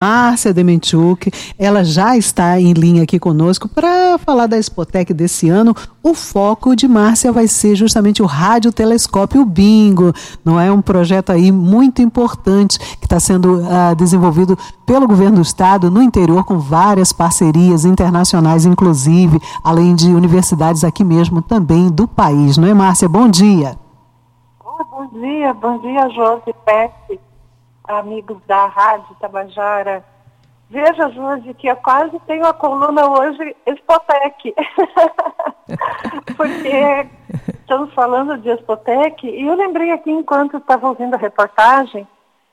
Márcia Dementiuk, ela já está em linha aqui conosco para falar da Expotec desse ano. O foco de Márcia vai ser justamente o radiotelescópio Bingo, não é um projeto aí muito importante que está sendo uh, desenvolvido pelo governo do estado no interior com várias parcerias internacionais, inclusive, além de universidades aqui mesmo também do país, não é, Márcia? Bom dia. Oh, bom dia, bom dia, Jorge Pepe amigos da Rádio Tabajara. Veja, Jorge, que eu quase tenho a coluna hoje Expotec. Porque estamos falando de Expotec e eu lembrei aqui, enquanto estava ouvindo a reportagem,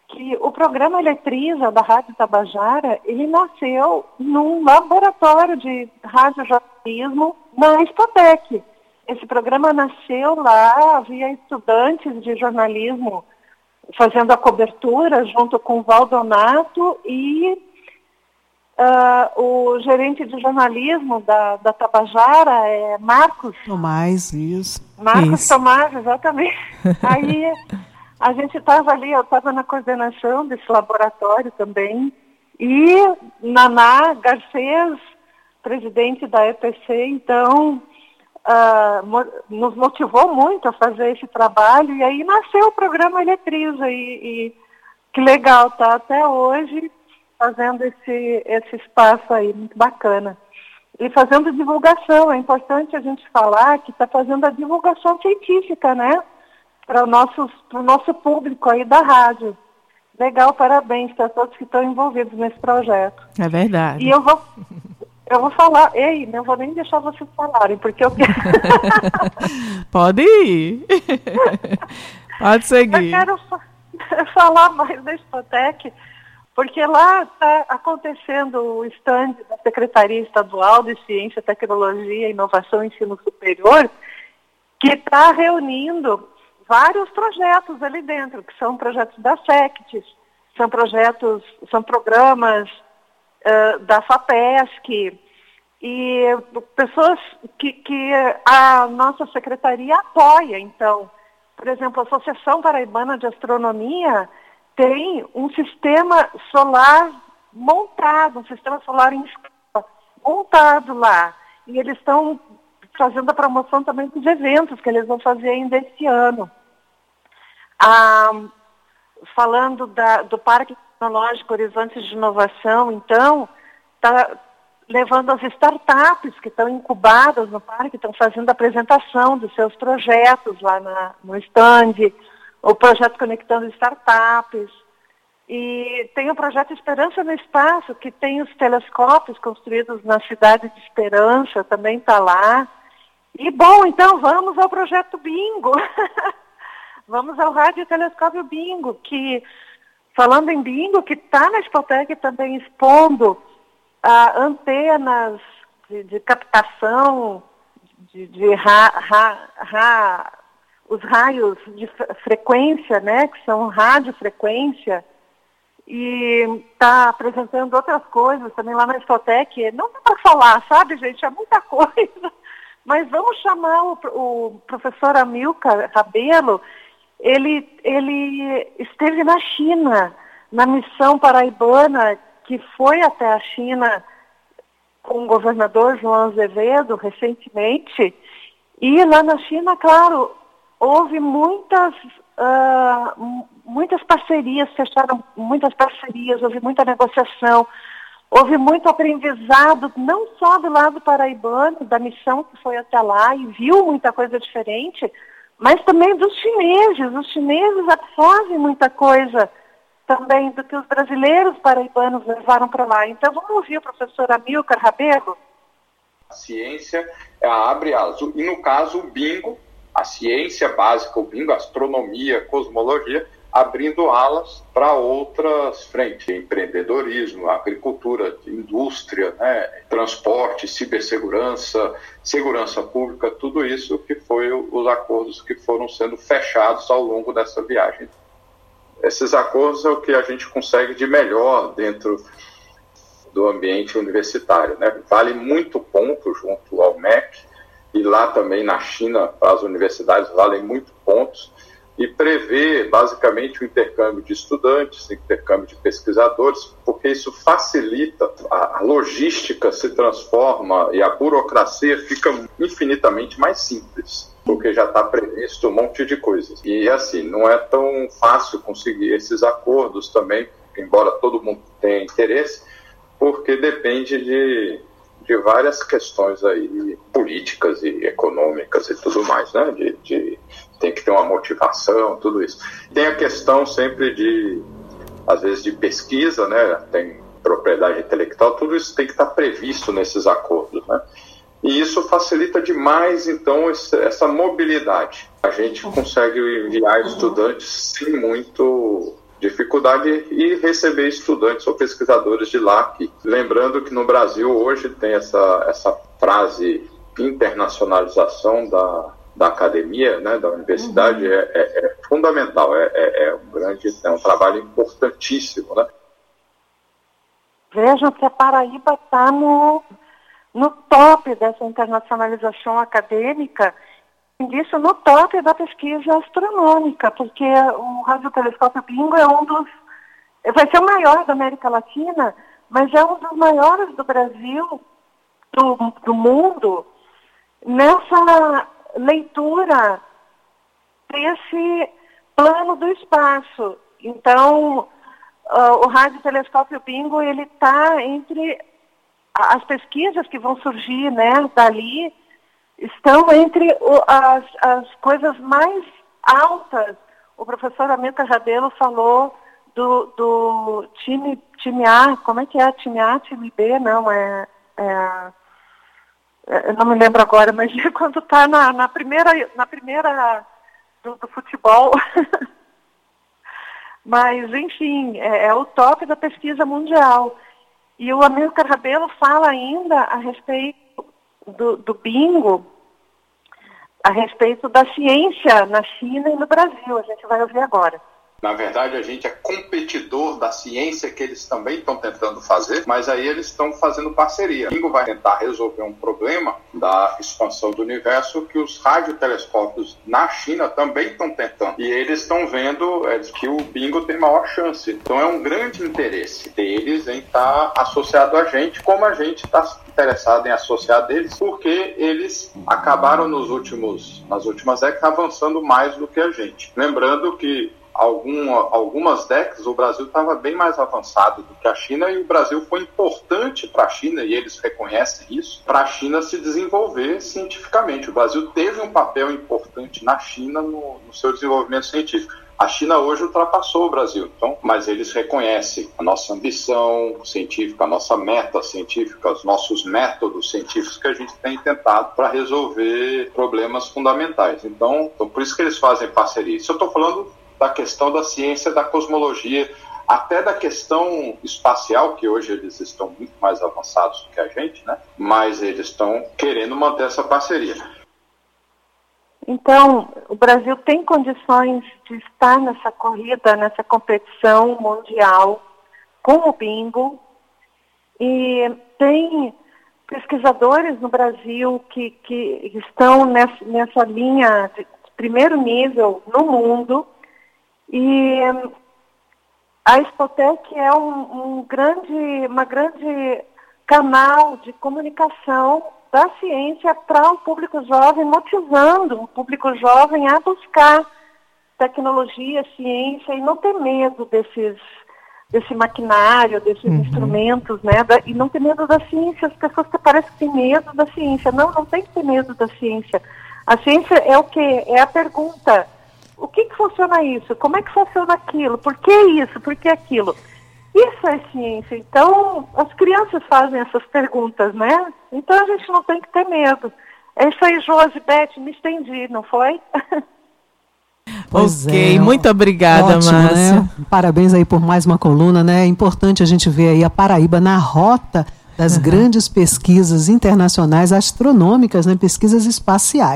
que o programa Eletriza da Rádio Tabajara, ele nasceu num laboratório de radiojornalismo na Expotec. Esse programa nasceu lá, havia estudantes de jornalismo fazendo a cobertura junto com o Valdonato e uh, o gerente de jornalismo da, da Tabajara é Marcos. Tomás, isso. Marcos isso. Tomás, exatamente. Aí a gente estava ali, eu estava na coordenação desse laboratório também. E Naná Garcês, presidente da EPC, então uh, nos motivou muito a fazer esse trabalho e aí nasceu o programa Eletriza e, e que legal, tá até hoje fazendo esse, esse espaço aí, muito bacana. E fazendo divulgação, é importante a gente falar que está fazendo a divulgação científica, né? Para o nosso, nosso público aí da rádio. Legal, parabéns para todos que estão envolvidos nesse projeto. É verdade. E eu vou, eu vou falar, ei, não vou nem deixar vocês falarem, porque eu quero. Pode ir. Pode seguir. Eu quero falar mais da Espotec, porque lá está acontecendo o stand da Secretaria Estadual de Ciência, Tecnologia, Inovação e Ensino Superior, que está reunindo vários projetos ali dentro, que são projetos da SECTES, são projetos, são programas da FAPESC, e pessoas que, que a nossa secretaria apoia. Então, por exemplo, a Associação Paraibana de Astronomia tem um sistema solar montado, um sistema solar em escala, montado lá. E eles estão fazendo a promoção também dos eventos que eles vão fazer ainda esse ano. Ah, falando da, do Parque Tecnológico Horizontes de Inovação, então, está levando as startups que estão incubadas no parque, estão fazendo apresentação dos seus projetos lá na, no stand, o projeto Conectando Startups. E tem o projeto Esperança no Espaço, que tem os telescópios construídos na cidade de Esperança, também está lá. E bom, então vamos ao projeto Bingo. vamos ao Rádio Telescópio Bingo, que falando em bingo, que está na Spotec também expondo ah, antenas de, de, captação de, de ra, ra, ra, os raios de frequência, né, que são radiofrequência, e está apresentando outras coisas também lá na Spotec. Não dá para falar, sabe, gente? É muita coisa. Mas vamos chamar o, o professor Amilcar Rabelo, ele, ele esteve na China, na missão paraibana, que foi até a China com o governador João Azevedo recentemente. E lá na China, claro, houve muitas, uh, muitas parcerias, fecharam muitas parcerias, houve muita negociação, houve muito aprendizado, não só do lado paraibano, da missão que foi até lá e viu muita coisa diferente, mas também dos chineses. Os chineses absorvem muita coisa também do que os brasileiros paraibanos levaram para lá. Então vamos ouvir o professor Amilcar Rabelo. A ciência abre alas. E no caso, o bingo, a ciência básica, o bingo, astronomia, cosmologia, abrindo alas para outras frentes, empreendedorismo, agricultura, indústria, né, transporte, cibersegurança, segurança pública, tudo isso que foi os acordos que foram sendo fechados ao longo dessa viagem. Esses acordos é o que a gente consegue de melhor dentro do ambiente universitário, né? Vale muito ponto junto ao MEC e lá também na China, as universidades valem muito pontos e prevê basicamente o intercâmbio de estudantes, intercâmbio de pesquisadores, porque isso facilita, a, logística se transforma e a burocracia fica infinitamente mais simples, porque já está previsto um monte de coisas. E assim, não é tão fácil conseguir esses acordos também, embora todo mundo tenha interesse, porque depende de de várias questões aí políticas e econômicas e tudo mais, né? De, de, tem que ter uma motivação, tudo isso. Tem a questão sempre de, às vezes, de pesquisa, né? Tem propriedade intelectual, tudo isso tem que estar previsto nesses acordos, né? E isso facilita demais, então, essa mobilidade. A gente consegue enviar estudantes sem muito dificuldade e receber estudantes ou pesquisadores de lá. Lembrando que no Brasil hoje tem essa, essa frase internacionalização da, da academia, né, da universidade, uhum. é, é, é, fundamental, é, é, é, um grande, é um trabalho importantíssimo. Né? Vejam que a Paraíba está no, no top dessa internacionalização acadêmica disso no top da pesquisa astronômica, porque o radiotelescópio Bingo é um dos. vai ser o maior da América Latina, mas é um dos maiores do Brasil, do, do mundo, nessa leitura desse plano do espaço. Então, uh, o radiotelescópio Bingo ele está entre as pesquisas que vão surgir né, dali estão entre as, as coisas mais altas. O professor Amita Rabelo falou do, do time, time A, como é que é? Time A, time B? Não, é. é eu não me lembro agora, mas quando está na, na, primeira, na primeira do, do futebol. mas, enfim, é, é, o top da pesquisa mundial. E o Amilcar Rabelo fala ainda a respeito do, do bingo a respeito da ciência na China e no Brasil. A gente vai ouvir agora. Na verdade, a gente é competidor da ciência que eles também estão tentando fazer, mas aí eles estão fazendo parceria. O Bingo vai tentar resolver um problema da expansão do universo que os radiotelescópios na China também estão tentando. E eles estão vendo é, que o Bingo tem maior chance. Então é um grande interesse deles em estar associado a gente, como a gente está interessado em associar deles, porque eles acabaram nos últimos, nas últimas décadas avançando mais do que a gente. Lembrando que algum, algumas décadas o Brasil estava bem mais avançado do que a China e o Brasil foi importante para a China, e eles reconhecem isso, para a China se desenvolver cientificamente. O Brasil teve um papel importante na China no, no seu desenvolvimento científico. A China hoje ultrapassou o Brasil, então, mas eles reconhecem a nossa ambição científica, a nossa meta científica, os nossos métodos científicos que a gente tem tentado para resolver problemas fundamentais. Então, então, por isso que eles fazem parceria. Isso eu estou falando da questão da ciência da cosmologia, até da questão espacial, que hoje eles estão muito mais avançados do que a gente, né? mas eles estão querendo manter essa parceria. Então, o Brasil tem condições de estar nessa corrida, nessa competição mundial com o bingo e tem pesquisadores no Brasil que, que estão nessa, nessa linha de primeiro nível no mundo e a Expotec é um, um grande, uma grande canal de comunicação da ciência para o público jovem, motivando o público jovem a buscar tecnologia, ciência e não ter medo desses desse maquinário, desses uhum. instrumentos, né? Da, e não ter medo da ciência. As pessoas que parecem que têm medo da ciência. Não, não tem que ter medo da ciência. A ciência é o que? É a pergunta o que, que funciona isso? Como é que funciona aquilo? Por que isso? Por que aquilo? Isso é ciência. Então, as crianças fazem essas perguntas, né? Então a gente não tem que ter medo. É isso aí, Josi, Beth, me estendi, não foi? Pois ok, é, muito obrigada, ótimo, Márcia. Né? Parabéns aí por mais uma coluna, né? É importante a gente ver aí a Paraíba na rota das uhum. grandes pesquisas internacionais astronômicas, né? Pesquisas espaciais.